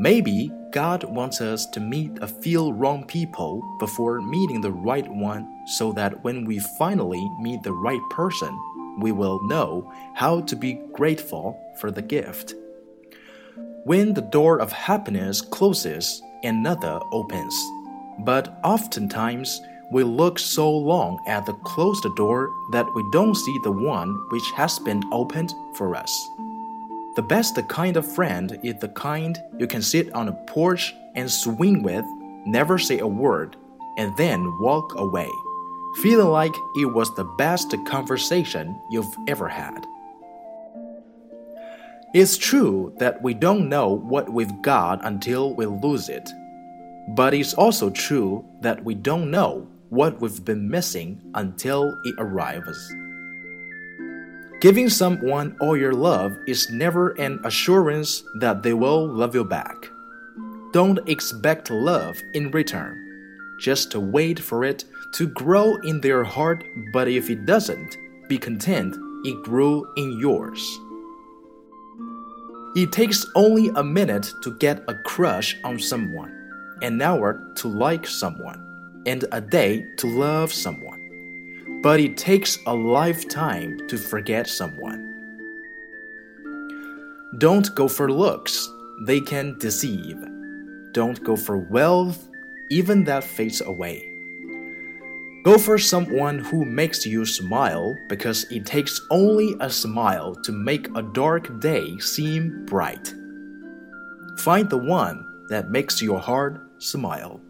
Maybe God wants us to meet a few wrong people before meeting the right one so that when we finally meet the right person, we will know how to be grateful for the gift. When the door of happiness closes, another opens. But oftentimes, we look so long at the closed door that we don't see the one which has been opened for us. The best kind of friend is the kind you can sit on a porch and swing with, never say a word, and then walk away, feeling like it was the best conversation you've ever had. It's true that we don't know what we've got until we lose it. But it's also true that we don't know what we've been missing until it arrives. Giving someone all your love is never an assurance that they will love you back. Don't expect love in return. Just wait for it to grow in their heart, but if it doesn't, be content it grew in yours. It takes only a minute to get a crush on someone, an hour to like someone and a day to love someone. But it takes a lifetime to forget someone. Don't go for looks, they can deceive. Don't go for wealth, even that fades away. Go for someone who makes you smile because it takes only a smile to make a dark day seem bright. Find the one that makes your heart smile.